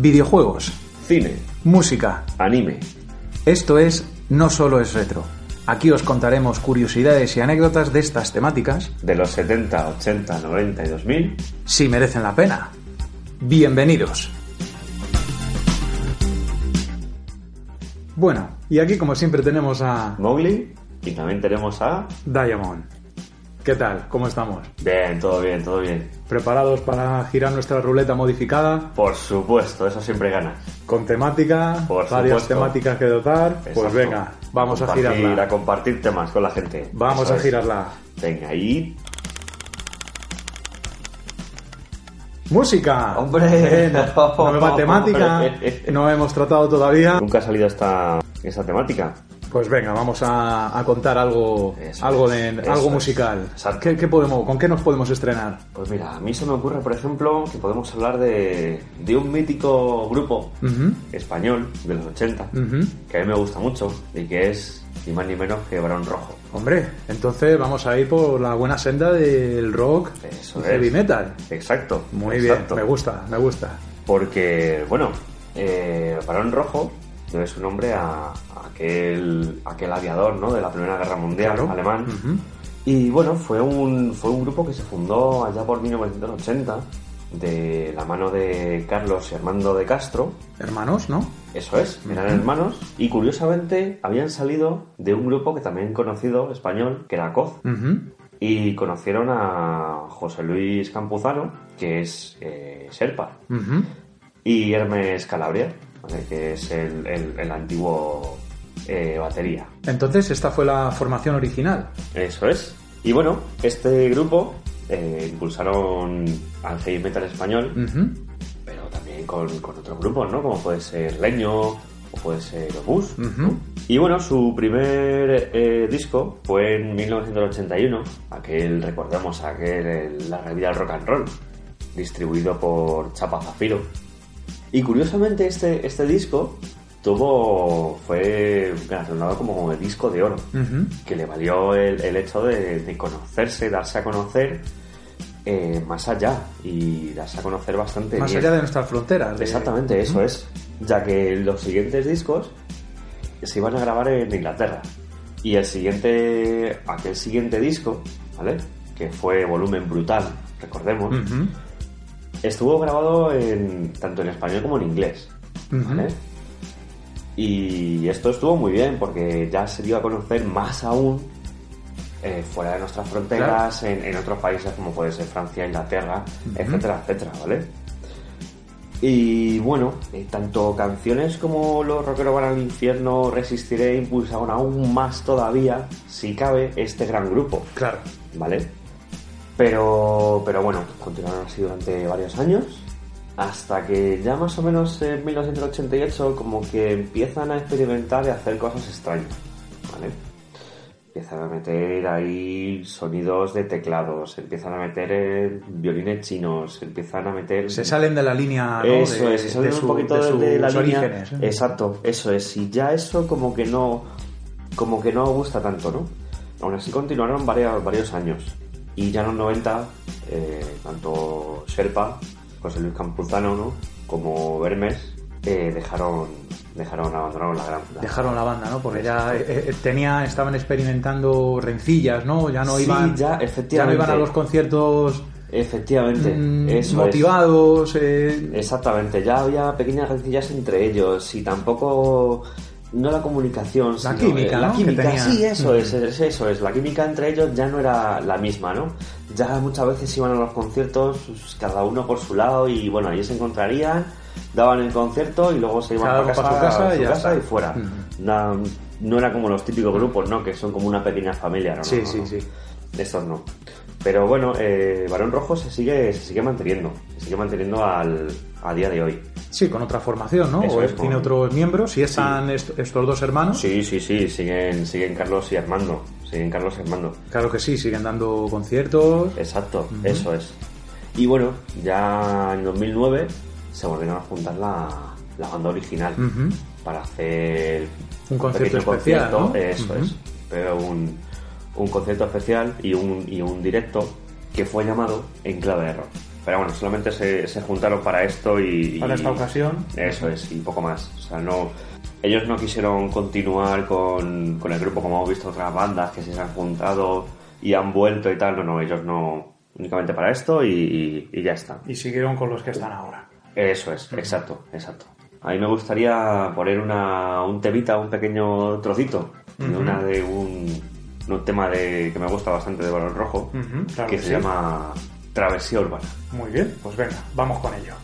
videojuegos, Cine, música. anime, Esto es No Solo es Retro. Aquí os contaremos curiosidades y anécdotas de estas temáticas de los 70, 80, 90 y 2000. si merecen la pena. Bienvenidos. Bueno, y aquí como siempre tenemos a Mowgli y también tenemos a... Diamond. ¿Qué tal? ¿Cómo estamos? Bien, todo bien, todo bien. ¿Preparados para girar nuestra ruleta modificada? Por supuesto, eso siempre gana. Con temática, Por varias supuesto. temáticas que dotar. Pues venga, vamos a girarla. A compartir temas con la gente. Vamos Eso a es. girarla. Venga, y... ¡Música! ¡Hombre! Eh, no- nueva temática. No hemos tratado todavía. Nunca ha salido esta, esta temática. Pues venga, vamos a, a contar algo, Eso algo, de, algo musical. ¿Qué, qué podemos, ¿Con qué nos podemos estrenar? Pues mira, a mí se me ocurre, por ejemplo, que podemos hablar de, de un mítico grupo español de los 80, ujú. que a mí me gusta mucho y que es ni más ni menos que Barón Rojo. Hombre, entonces vamos a ir por la buena senda del rock Eso y heavy metal. Exacto. Muy exacto. bien, me gusta, me gusta. Porque, bueno, eh, Barón Rojo debe su nombre a, a aquel, aquel aviador ¿no? de la Primera Guerra Mundial Claro. alemán. Y bueno, fue un, fue un grupo que se fundó allá por 1980 de la mano de Carlos y Armando de Castro. Hermanos, ¿no? Eso es, eran hermanos. Y curiosamente habían salido de un grupo que también conocido, español, que era COZ. Y conocieron a José Luis Campuzano, que es eh, Serpa. Y Hermes Calabria, que es el, el- el antiguo eh, batería. Entonces, esta fue la formación original. Eso es. Y bueno, este grupo eh, impulsaron al heavy metal español, pero también con, con otros grupos, ¿no? Como puede ser Leño o puede ser Obús. Ujú. Y bueno, su primer eh, disco fue en 1981, aquel, recordemos, aquel, el- la revista Rock and Roll, distribuido por Chapa Zafiro. Y curiosamente este, este disco tuvo, fue galardonado como, el disco de oro, que le valió el, el hecho de, de conocerse, darse a conocer eh, más allá y darse a conocer bastante Más bien. allá de nuestras fronteras. de- Exactamente, eso es. Ya que los siguientes discos se iban a grabar en Inglaterra. Y el siguiente, aquel siguiente disco, ¿vale? Que fue Volumen Brutal, recordemos. Estuvo grabado en, tanto en español como en inglés, ¿vale? Y esto estuvo muy bien porque ya se dio a conocer más aún eh, fuera de nuestras fronteras, en, en otros países como puede ser Francia, Inglaterra, etcétera, etcétera, ¿vale? Y bueno, eh, tanto canciones como Los Rockeros van al infierno, Resistiré, impulsaron aún más todavía, si cabe, este gran grupo, Claro. ¿vale? Pero, pero bueno, continuaron así durante varios años, hasta que ya más o menos en 1988 como que empiezan a experimentar y a hacer cosas extrañas, ¿vale? Empiezan a meter ahí sonidos de teclados, empiezan a meter violines chinos, empiezan a meter... Se salen de la línea. ¿no? Eso de, es, se salen de un su- poquito de de, de la sus línea. orígenes. ¿eh? Exacto, eso es. Y ya eso como que no, como que no gusta tanto, ¿no? Aún así continuaron varios, varios años. Y ya en los 90, eh, tanto Sherpa, José Luis Campuzano, ¿no? Como Vermes, eh, dejaron, dejaron, abandonaron la gran... la- Dejaron la banda, ¿no? Porque ya eh, eh, tenía, estaban experimentando rencillas, ¿no? Ya no Sí, iban, ya, ya no efectivamente. iban a los conciertos Efectivamente, mm, eso motivados. Exactamente, ya había pequeñas rencillas entre ellos y tampoco no la comunicación, La sino, química, eh, la ¿no? que química, tenía. sí, eso es, es- eso es, la química entre ellos ya no era la misma, ¿no? Ya muchas veces iban a los conciertos pues, cada uno por su lado y bueno, ahí se encontrarían, daban el concierto y luego se iban uno casa, su casa a y ya está. y fuera. No era como los típicos grupos, ¿no? Que son como una pequeña familia, ¿no? Sí, No, sí, sí. Estos no. Pero bueno, eh, Barón Rojo se sigue, se sigue manteniendo. Se sigue manteniendo al, a día de hoy. Sí, con otra formación, ¿no? Eso o es, tiene con- otros miembros. Si están est- estos dos hermanos, Sí, sí, sí. Siguen, siguen Carlos y Armando. Siguen Carlos y Armando. claro que sí, siguen dando conciertos. Exacto, eso es. Y bueno, ya en 2009 se volvieron a juntar la, la banda original para hacer Un concierto especial, concierto, ¿no? Eso es. Pero un, un concierto especial y un, y un directo que fue llamado En Clave de Rock. Pero bueno, solamente se, se juntaron para esto y... Para y- esta ocasión. Eso es, y poco más. O sea, no... Ellos no quisieron continuar con, con el grupo como hemos visto otras bandas que se han juntado y han vuelto y tal. No, no, ellos no... Únicamente para esto y, y- y ya está. Y siguieron con los que están ahora. Eso es, exacto, exacto. A mí me gustaría poner una, un temita, un pequeño trocito de una de un, un tema de, que me gusta bastante de Balón Rojo, Ujú, claro que que se sí. llama Travesía Urbana. Muy bien, pues venga, vamos con ello.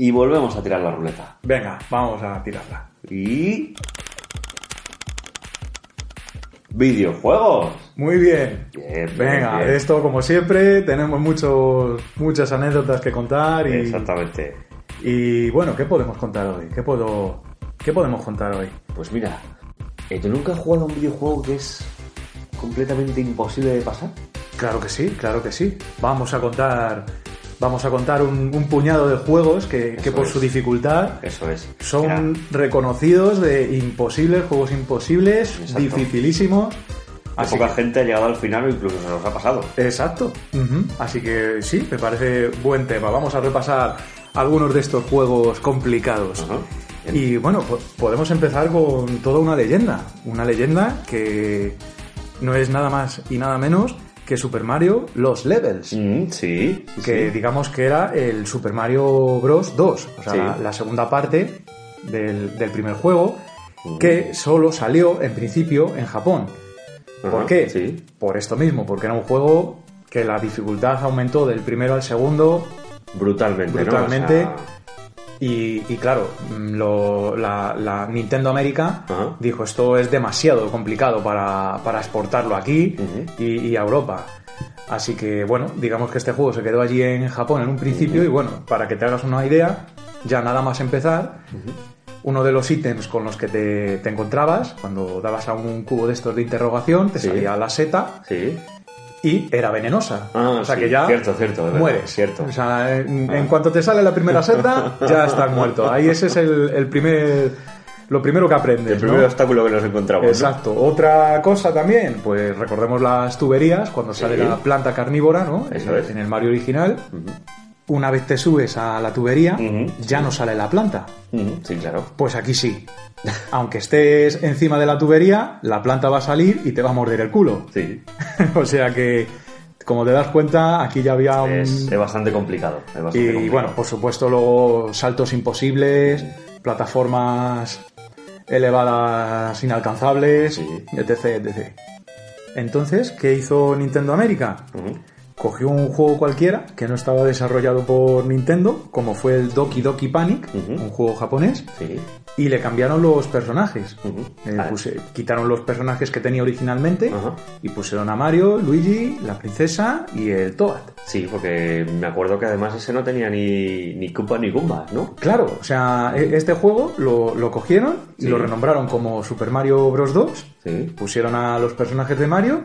Y volvemos a tirar la ruleta. Venga, vamos a tirarla. Y... Videojuegos. Muy bien. Bien, Venga, bien. esto como siempre tenemos muchos, muchas anécdotas que contar y, Exactamente. y bueno, ¿qué podemos contar hoy? ¿Qué, puedo, ¿Qué podemos contar hoy? Pues mira, eh, ¿tú nunca has jugado a un videojuego que es completamente imposible de pasar? Claro que sí, claro que sí. Vamos a contar, vamos a contar un, un puñado de juegos que, por es. su dificultad Eso es. son reconocidos de imposibles, juegos imposibles, Exacto. dificilísimos. Mira, Así poca que- gente ha llegado al final o incluso se los ha pasado. Exacto. Así que sí, me parece buen tema. Vamos a repasar algunos de estos juegos complicados. Y bueno, po- podemos empezar con toda una leyenda. Una leyenda que no es nada más y nada menos que Super Mario Los Levels. Mm, sí, sí, Que sí. digamos que era el Super Mario Bros. 2. O sea, Sí. la, la segunda parte del, del primer juego. Que solo salió en principio en Japón. ¿Por Ajá, qué? Sí. Por esto mismo, porque era un juego que la dificultad aumentó del primero al segundo Brutalmente, ¿no? Brutalmente. O sea, y, y claro, mm, lo- la, la Nintendo América Ajá. dijo esto es demasiado complicado para, para exportarlo aquí y, y a Europa. Así que bueno, digamos que este juego se quedó allí en Japón en un principio y bueno, para que te hagas una idea, ya nada más empezar, uno de los ítems con los que te, te encontrabas, cuando dabas a un cubo de estos de interrogación, te Sí. salía la seta Sí. Y era venenosa. Ah, o sea sí, que ya cierto, cierto, de verdad, mueres. cierto. O sea, en, en cuanto te sale la primera seta, ya estás muerto. Ahí ese es el, el primer, lo primero que aprendes. El primer ¿no? obstáculo que nos encontramos. ¿no? Exacto. Otra cosa también, pues recordemos las tuberías cuando sale la planta carnívora, ¿no? Eso es. En el Mario original. Una vez te subes a la tubería, ya no sale la planta. Sí, claro. Pues aquí sí. Aunque estés encima de la tubería, la planta va a salir y te va a morder el culo. Sí. o sea que Como te das cuenta, aquí ya había un... Es, es bastante complicado. es bastante Y complicado. bueno, por supuesto luego saltos imposibles, plataformas elevadas inalcanzables, Sí. etc, etc. Entonces, ¿qué hizo Nintendo América? Ujú. Cogió un juego cualquiera que no estaba desarrollado por Nintendo, como fue el Doki Doki Panic, un juego japonés, Sí. y le cambiaron los personajes. Eh, puse- quitaron los personajes que tenía originalmente Ajá. y pusieron a Mario, Luigi, la princesa y el Toad. Sí, porque me acuerdo que además ese no tenía ni, ni Koopa ni Goomba, ¿no? Claro, o sea, e- este juego lo, lo cogieron y Sí. lo renombraron como Super Mario Bros. 2, Sí. pusieron a los personajes de Mario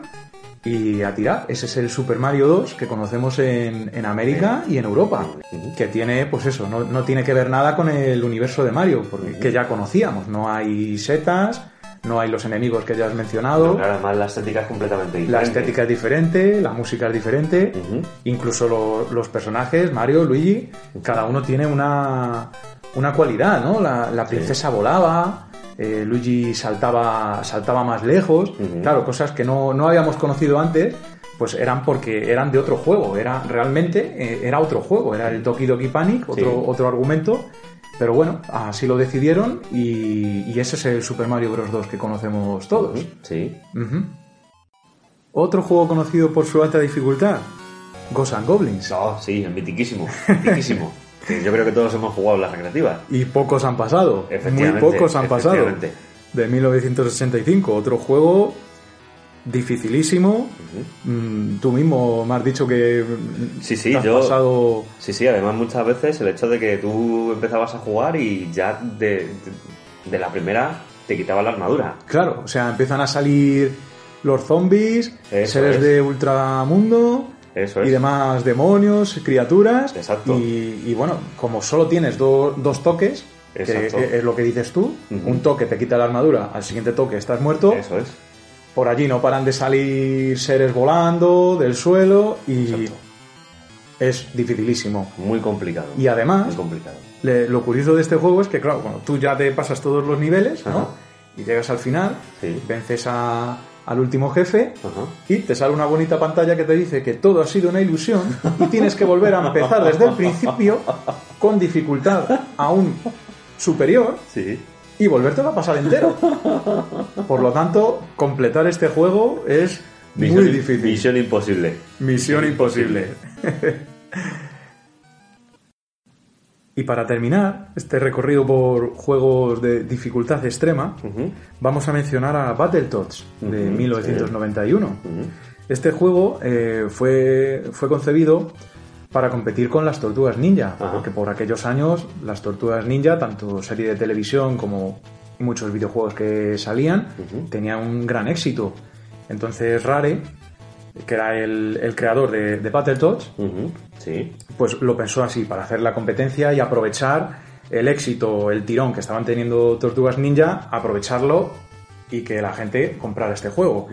y a tirar. Ese es el Super Mario 2 que conocemos en, en América y en Europa, que tiene, pues eso, no, no tiene que ver nada con el universo de Mario, porque que ya conocíamos, no hay setas, no hay los enemigos que ya has mencionado. Pero claro, además la estética es completamente diferente. La estética es diferente, la música es diferente, incluso lo- los personajes, Mario, Luigi, cada uno tiene una, una cualidad, ¿no? La, la princesa volaba, eh, Luigi saltaba, saltaba más lejos, claro, cosas que no, no habíamos conocido antes, pues eran porque eran de otro juego, era realmente eh, era otro juego, era el Doki Doki Panic, otro, Sí. otro argumento, pero bueno, así lo decidieron y, y ese es el Super Mario Bros. 2 que conocemos todos. Sí. Otro juego conocido por su alta dificultad, Ghosts and Goblins. No, sí, es mitiquísimo. Mitiquísimo. Yo creo que todos hemos jugado las recreativas. Y pocos han pasado. Muy pocos han pasado. De 1985. Otro juego dificilísimo. Mm, tú mismo me has dicho que Sí, sí, te has yo- pasado... Sí, sí, además muchas veces el hecho de que tú empezabas a jugar y ya de, de, de la primera te quitaba la armadura. Claro, o sea, empiezan a salir los zombies, Eso seres es. de ultramundo Eso es. y demás demonios, criaturas. Exacto. Y, y bueno, como solo tienes do- dos toques, que es lo que dices tú, un toque te quita la armadura, al siguiente toque estás muerto. Eso es. Por allí no paran de salir seres volando del suelo y Exacto. es dificilísimo. Muy complicado. Y además, Muy complicado. le- lo curioso de este juego es que, claro, cuando tú ya te pasas todos los niveles, ¿no? Y llegas al final, Sí. vences a- al último jefe Ajá. y te sale una bonita pantalla que te dice que todo ha sido una ilusión y tienes que volver a empezar desde el principio con dificultad aún superior Sí. y volvértelo a pasar entero. Por lo tanto, completar este juego es Misión, muy difícil. Misión imposible. Misión imposible. y para terminar este recorrido por juegos de dificultad extrema, vamos a mencionar a Battletoads de Ujú, 1991. Ujú. Este juego eh, fue, fue concebido para competir con las tortugas ninja, Ajá. porque por aquellos años las tortugas ninja, tanto serie de televisión como muchos videojuegos que salían, tenían un gran éxito. Entonces Rare, que era el, el creador de, de Battletoads. Sí. pues lo pensó así, para hacer la competencia y aprovechar el éxito, el tirón que estaban teniendo Tortugas Ninja, aprovecharlo y que la gente comprara este juego.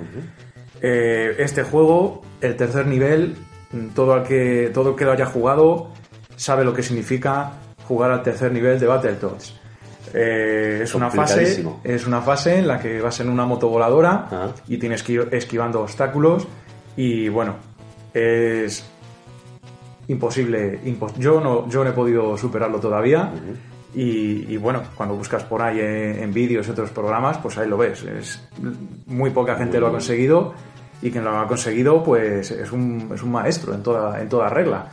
Eh, este juego, el tercer nivel, todo el, que, todo el que lo haya jugado sabe lo que significa jugar al tercer nivel de Battletoads. Eh, es una fase es una fase en la que vas en una motovoladora Ajá. y tienes que ir esquivando obstáculos y bueno es imposible impo- yo no yo no he podido superarlo todavía. Y, y bueno cuando buscas por ahí en, en vídeos y otros programas pues ahí lo ves. Es muy poca gente lo ha conseguido y quien lo ha conseguido pues es un, es un maestro en toda en toda regla.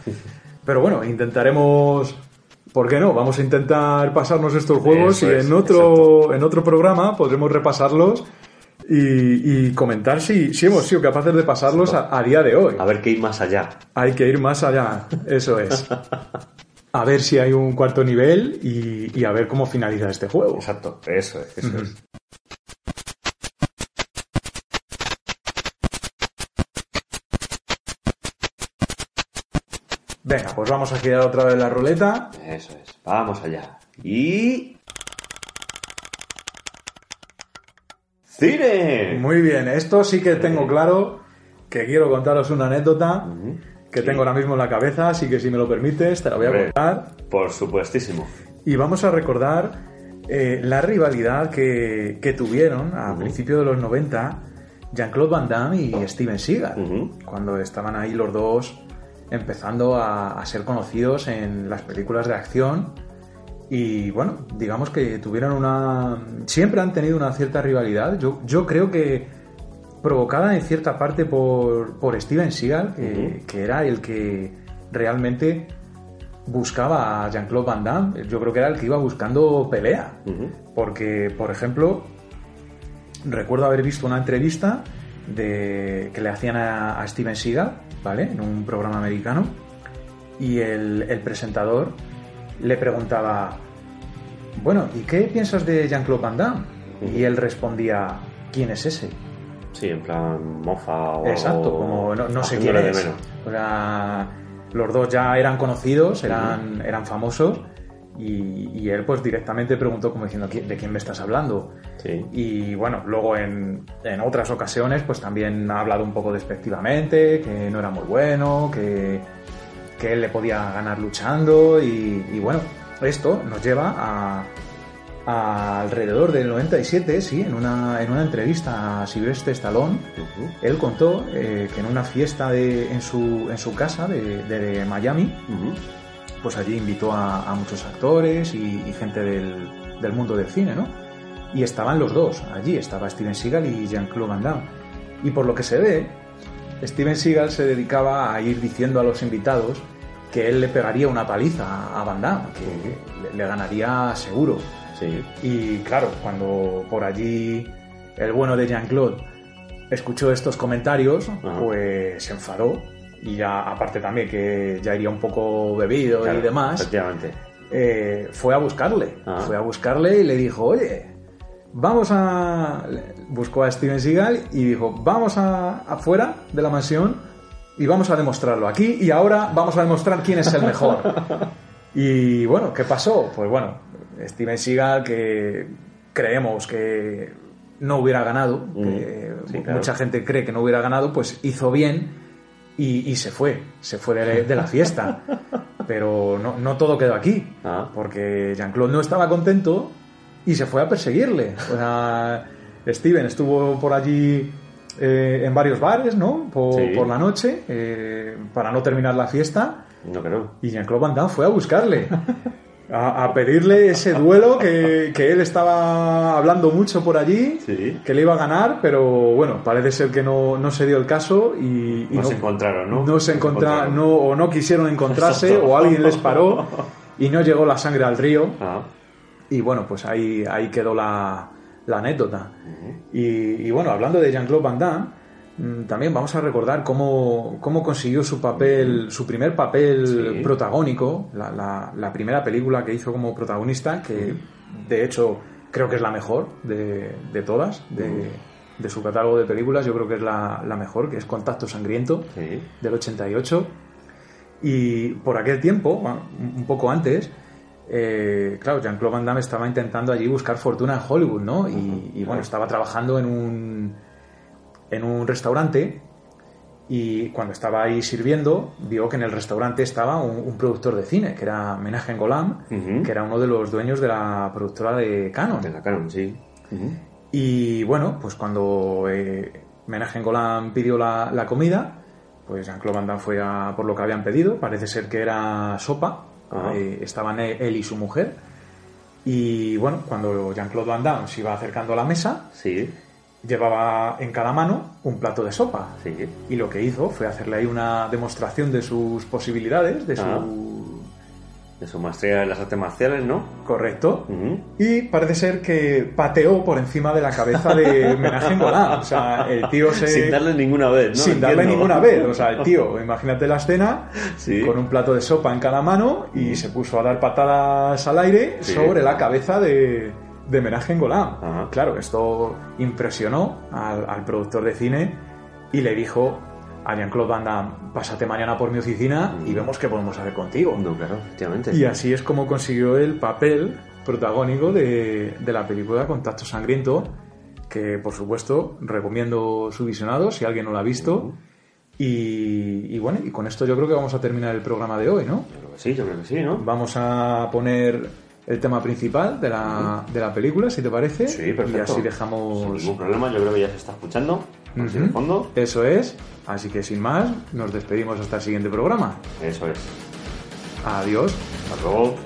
Pero bueno intentaremos ¿Por qué no? Vamos a intentar pasarnos estos juegos Eso y es, en otro, en otro programa podremos repasarlos y, y comentar si, si hemos sido capaces de pasarlos a, a día de hoy. A ver qué hay más allá. Hay que ir más allá, eso es. A ver si hay un cuarto nivel y, y a ver cómo finaliza este juego. Exacto. Eso es. Eso es. Venga, pues vamos a girar otra vez la ruleta. Eso es. Vamos allá. Y. ¡Cine! Muy bien, esto sí que tengo claro que quiero contaros una anécdota que Sí. tengo ahora mismo en la cabeza, así que si me lo permites te la voy a contar. Por supuestísimo. Y vamos a recordar eh, la rivalidad que, que tuvieron a principios de los 90 Jean-Claude Van Damme y Steven Seagal, cuando estaban ahí los dos empezando a, a ser conocidos en las películas de acción. Y bueno, digamos que tuvieron una. Siempre han tenido una cierta rivalidad. Yo, yo creo que provocada en cierta parte por, por Steven Seagal, que, era el que realmente buscaba a Jean-Claude Van Damme. Yo creo que era el que iba buscando pelea. Porque, por ejemplo, recuerdo haber visto una entrevista de, que le hacían a, a Steven Seagal, ¿vale? En un programa americano. Y el, el presentador le preguntaba, bueno, ¿y qué piensas de Jean-Claude Van Damme? Y él respondía, ¿quién es ese? Sí, en plan mofa o... Exacto, como no, no sé quién es. de menos. O sea, los dos ya eran conocidos, eran, eran famosos. Y, y él pues directamente preguntó como diciendo, "¿Qui- ¿de quién me estás hablando? Sí. Y bueno, luego en, en otras ocasiones pues también ha hablado un poco despectivamente, que no era muy bueno, que, que él le podía ganar luchando y, y bueno, esto nos lleva a, a alrededor del 97, sí, en una, en una entrevista a Sylvester Stallone, Ujú. él contó eh, que en una fiesta de, en, su, en su casa de, de Miami, Ujú. pues allí invitó a, a muchos actores y, y gente del, del mundo del cine, ¿no? Y estaban los dos allí, estaba Steven Seagal y Jean-Claude Van Damme. Y por lo que se ve, Steven Seagal se dedicaba a ir diciendo a los invitados que él le pegaría una paliza a Van Damme, que le, le ganaría seguro. Sí. Y claro, cuando por allí el bueno de Jean-Claude escuchó estos comentarios, Ajá. pues se enfadó. Y ya, aparte también que ya iría un poco bebido Claro, y demás, eh, fue a buscarle. Fue a buscarle y le dijo, oye, vamos a... Buscó a Steven Seagal y dijo, vamos a, afuera de la mansión y vamos a demostrarlo aquí y ahora vamos a demostrar quién es el mejor. y bueno, ¿qué pasó? Pues bueno, Steven Seagal que creemos que no hubiera ganado, que Mm, claro. mucha gente cree que no hubiera ganado, pues hizo bien y, y se fue, se fue de, de la fiesta. Pero no, no todo quedó aquí, Ah. porque Jean-Claude no estaba contento y se fue a perseguirle. O sea, Steven estuvo por allí eh, en varios bares, ¿no? Por, Sí. por la noche, eh, para no terminar la fiesta, No creo. y Jean-Claude Van Damme fue a buscarle. A, a pedirle ese duelo que, que él estaba hablando mucho por allí, Sí. que le iba a ganar, pero bueno, parece ser que no, no se dio el caso y, y No se encontraron, ¿no? no se encontra- encontraron. no, o no quisieron encontrarse Exacto. o alguien les paró y no llegó la sangre al río Ah. Y bueno pues ahí, ahí quedó la, la anécdota y, y bueno hablando de Jean-Claude Van Damme mm, también vamos a recordar cómo, cómo consiguió su papel su primer papel Sí. protagónico la, la- la primera película que hizo como protagonista que de hecho creo que es la mejor de, de todas de, de su catálogo de películas yo creo que es la, la mejor que es Contacto Sangriento Sí. del 88. Y por aquel tiempo, un poco antes, eh, claro, Jean-Claude Van Damme estaba intentando allí buscar fortuna en Hollywood, ¿no? Y, y, bueno, estaba trabajando en un, en un restaurante y cuando estaba ahí sirviendo, vio que en el restaurante estaba un, un productor de cine, que era Menachem Golan, Ujú. que era uno de los dueños de la productora de Canon. De la Canon, sí. Y bueno, pues cuando eh, Menachem Golan pidió la, la comida, pues Jean-Claude Van Damme fue a por lo que habían pedido. Parece ser que era sopa. Eh, estaban él, él y su mujer. Y bueno, cuando Jean-Claude Van Damme se iba acercando a la mesa, Sí. llevaba en cada mano un plato de sopa. Sí. Y lo que hizo fue hacerle ahí una demostración de sus posibilidades, de su... De su maestría en las artes marciales, ¿no? Correcto. Y parece ser que pateó por encima de la cabeza de Golan. O sea, el tío se... Sin darle ninguna vez, ¿no? sin darle ninguna vez. O sea, el tío, imagínate la escena, Sí. con un plato de sopa en cada mano y se puso a dar patadas al aire Sí. sobre la cabeza de, de Menachem Golan. Ajá. Claro, esto impresionó al, al productor de cine y le dijo a Jean-Claude Van Damme, pásate mañana por mi oficina y vemos qué podemos hacer contigo. No, claro, efectivamente. Y así es como consiguió el papel protagónico de, de la película Contacto Sangriento, que por supuesto recomiendo su visionado si alguien no lo ha visto. Y, y bueno, y con esto yo creo que vamos a terminar el programa de hoy, ¿no? Yo creo que sí, yo creo que sí, ¿no? Vamos a poner el tema principal de la, de la película, si te parece. Sí, perfecto. Y así Sin dejamos... ningún problema, yo creo que ya se está escuchando. Así de fondo. Eso es. Así que sin más, nos despedimos hasta el siguiente programa. Eso es. Adiós. Hasta luego.